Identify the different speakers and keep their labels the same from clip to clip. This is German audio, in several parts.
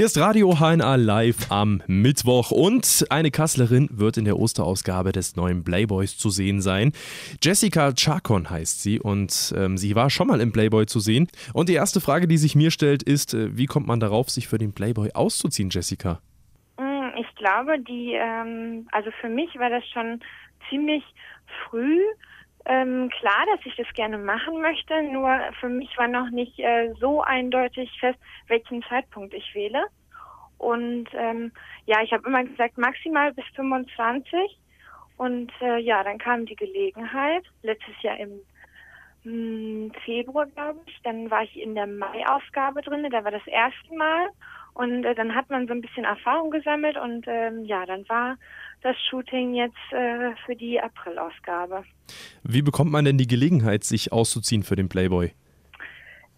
Speaker 1: Hier ist Radio HNA live am Mittwoch und eine Kasslerin wird in der Osterausgabe des neuen Playboys zu sehen sein. Jessica Chacon heißt sie und ähm, sie war schon mal im Playboy zu sehen. Und die erste Frage, die sich mir stellt, ist, äh, wie kommt man darauf, sich für den Playboy auszuziehen, Jessica?
Speaker 2: Hm, ich glaube, die, ähm, also für mich war das schon ziemlich früh ähm, klar, dass ich das gerne machen möchte, nur für mich war noch nicht äh, so eindeutig fest, welchen Zeitpunkt ich wähle. Und ähm, ja, ich habe immer gesagt, maximal bis 25. Und äh, ja, dann kam die Gelegenheit, letztes Jahr im mh, hm, Februar, glaube ich. Dann war ich in der Mai-Ausgabe drin, da war das erste Mal. Und äh, dann hat man so ein bisschen Erfahrung gesammelt und ähm, ja, dann war das Shooting jetzt äh, für die April-Ausgabe.
Speaker 1: Wie bekommt man denn die Gelegenheit, sich auszuziehen für den Playboy?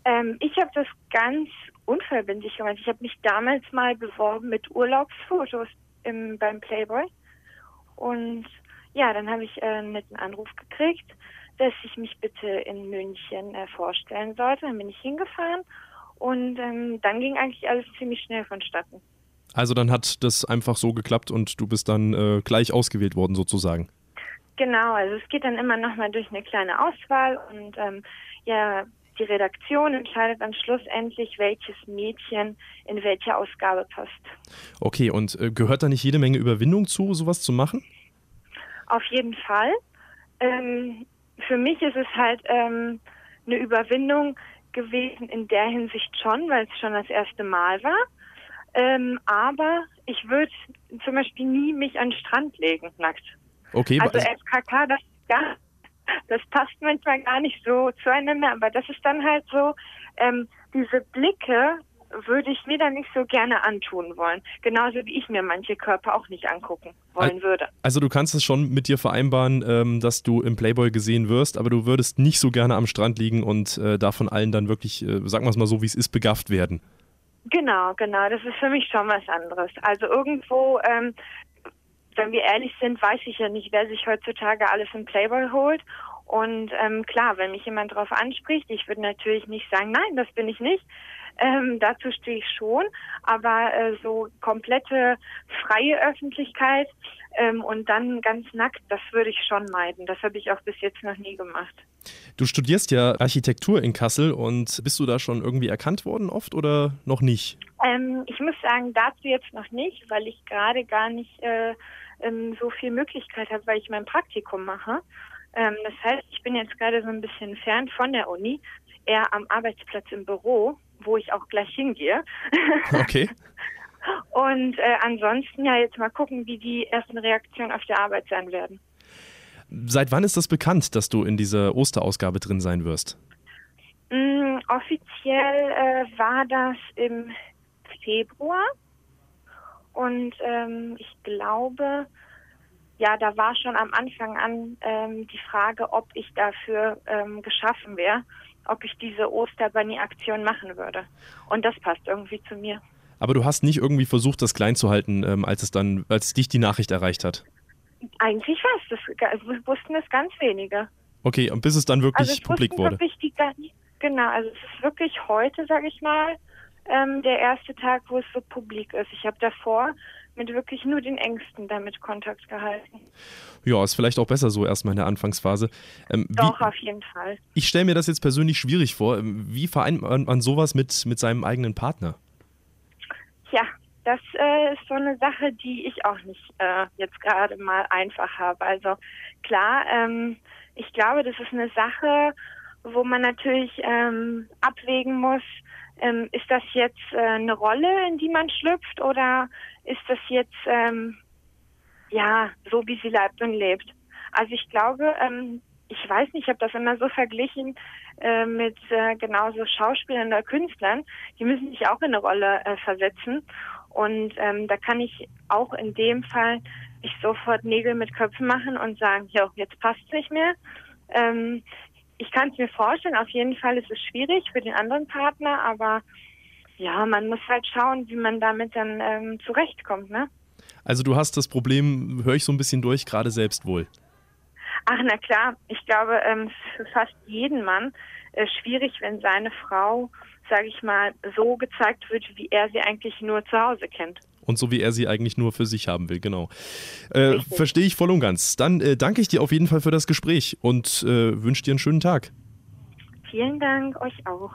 Speaker 2: Ähm, ich habe das ganz unverbindlich gemacht. Ich habe mich damals mal beworben mit Urlaubsfotos im, beim Playboy. Und ja, dann habe ich äh, einen netten Anruf gekriegt, dass ich mich bitte in München äh, vorstellen sollte. Dann bin ich hingefahren und ähm, dann ging eigentlich alles ziemlich schnell vonstatten.
Speaker 1: Also dann hat das einfach so geklappt und du bist dann äh, gleich ausgewählt worden sozusagen.
Speaker 2: Genau, also es geht dann immer nochmal durch eine kleine Auswahl und ähm, ja, die Redaktion entscheidet dann schlussendlich, welches Mädchen in welche Ausgabe passt.
Speaker 1: Okay, und äh, gehört da nicht jede Menge Überwindung zu, sowas zu machen?
Speaker 2: Auf jeden Fall. Ähm, für mich ist es halt ähm, eine Überwindung gewesen in der Hinsicht schon, weil es schon das erste Mal war. Ähm, aber ich würde zum Beispiel nie mich an den Strand legen, nackt.
Speaker 1: Okay,
Speaker 2: also FKK, das, ja, das passt manchmal gar nicht so zueinander, aber das ist dann halt so, ähm, diese Blicke würde ich mir dann nicht so gerne antun wollen. Genauso wie ich mir manche Körper auch nicht angucken wollen würde.
Speaker 1: Also du kannst es schon mit dir vereinbaren, ähm, dass du im Playboy gesehen wirst, aber du würdest nicht so gerne am Strand liegen und äh, da von allen dann wirklich, äh, sagen wir es mal so, wie es ist, begafft werden.
Speaker 2: Genau, genau. Das ist für mich schon was anderes. Also irgendwo, ähm, wenn wir ehrlich sind, weiß ich ja nicht, wer sich heutzutage alles im Playboy holt. Und ähm, klar, wenn mich jemand darauf anspricht, ich würde natürlich nicht sagen, nein, das bin ich nicht. Ähm, dazu stehe ich schon, aber äh, so komplette freie Öffentlichkeit ähm, und dann ganz nackt, das würde ich schon meiden. Das habe ich auch bis jetzt noch nie gemacht.
Speaker 1: Du studierst ja Architektur in Kassel und bist du da schon irgendwie erkannt worden oft oder noch nicht?
Speaker 2: Ähm, ich muss sagen, dazu jetzt noch nicht, weil ich gerade gar nicht äh, ähm, so viel Möglichkeit habe, weil ich mein Praktikum mache. Ähm, das heißt, ich bin jetzt gerade so ein bisschen fern von der Uni, eher am Arbeitsplatz im Büro, wo ich auch gleich hingehe.
Speaker 1: Okay.
Speaker 2: Und äh, ansonsten ja jetzt mal gucken, wie die ersten Reaktionen auf der Arbeit sein werden.
Speaker 1: Seit wann ist das bekannt, dass du in dieser Osterausgabe drin sein wirst?
Speaker 2: Mm, offiziell äh, war das im Februar und ähm, ich glaube, ja, da war schon am Anfang an ähm, die Frage, ob ich dafür ähm, geschaffen wäre, ob ich diese Osterbunny-Aktion machen würde. Und das passt irgendwie zu mir.
Speaker 1: Aber du hast nicht irgendwie versucht, das klein zu halten, ähm, als es dann, als dich die Nachricht erreicht hat.
Speaker 2: Eigentlich war es das, also wussten es ganz wenige.
Speaker 1: Okay, und bis es dann wirklich
Speaker 2: also
Speaker 1: publik wurde.
Speaker 2: Wirklich die, genau, also es ist wirklich heute, sage ich mal, ähm, der erste Tag, wo es so publik ist. Ich habe davor mit wirklich nur den Ängsten damit Kontakt gehalten.
Speaker 1: Ja, ist vielleicht auch besser so erstmal in der Anfangsphase.
Speaker 2: Ähm, Doch, wie, auf jeden Fall.
Speaker 1: Ich stelle mir das jetzt persönlich schwierig vor. Ähm, wie vereinbart man sowas mit, mit seinem eigenen Partner?
Speaker 2: Ja, das äh, ist so eine Sache, die ich auch nicht äh, jetzt gerade mal einfach habe. Also klar, ähm, ich glaube, das ist eine Sache, wo man natürlich ähm, abwägen muss, ähm, ist das jetzt äh, eine Rolle, in die man schlüpft oder ist das jetzt ähm, ja so, wie sie lebt und lebt? Also ich glaube, ähm, ich weiß nicht, ich habe das immer so verglichen äh, mit äh, genauso Schauspielern oder Künstlern. Die müssen sich auch in eine Rolle äh, versetzen und ähm, da kann ich auch in dem Fall ich sofort Nägel mit Köpfen machen und sagen, ja, jetzt passt es nicht mehr. Ähm, ich kann es mir vorstellen, auf jeden Fall ist es schwierig für den anderen Partner, aber ja, man muss halt schauen, wie man damit dann ähm, zurechtkommt, ne?
Speaker 1: Also du hast das Problem, höre ich so ein bisschen durch, gerade selbst wohl.
Speaker 2: Ach, na klar. Ich glaube, ähm, für fast jeden Mann äh, schwierig, wenn seine Frau sage ich mal, so gezeigt wird, wie er sie eigentlich nur zu Hause kennt.
Speaker 1: Und so wie er sie eigentlich nur für sich haben will, genau. Äh, Verstehe ich voll und ganz. Dann äh, danke ich dir auf jeden Fall für das Gespräch und äh, wünsche dir einen schönen Tag.
Speaker 2: Vielen Dank, euch auch.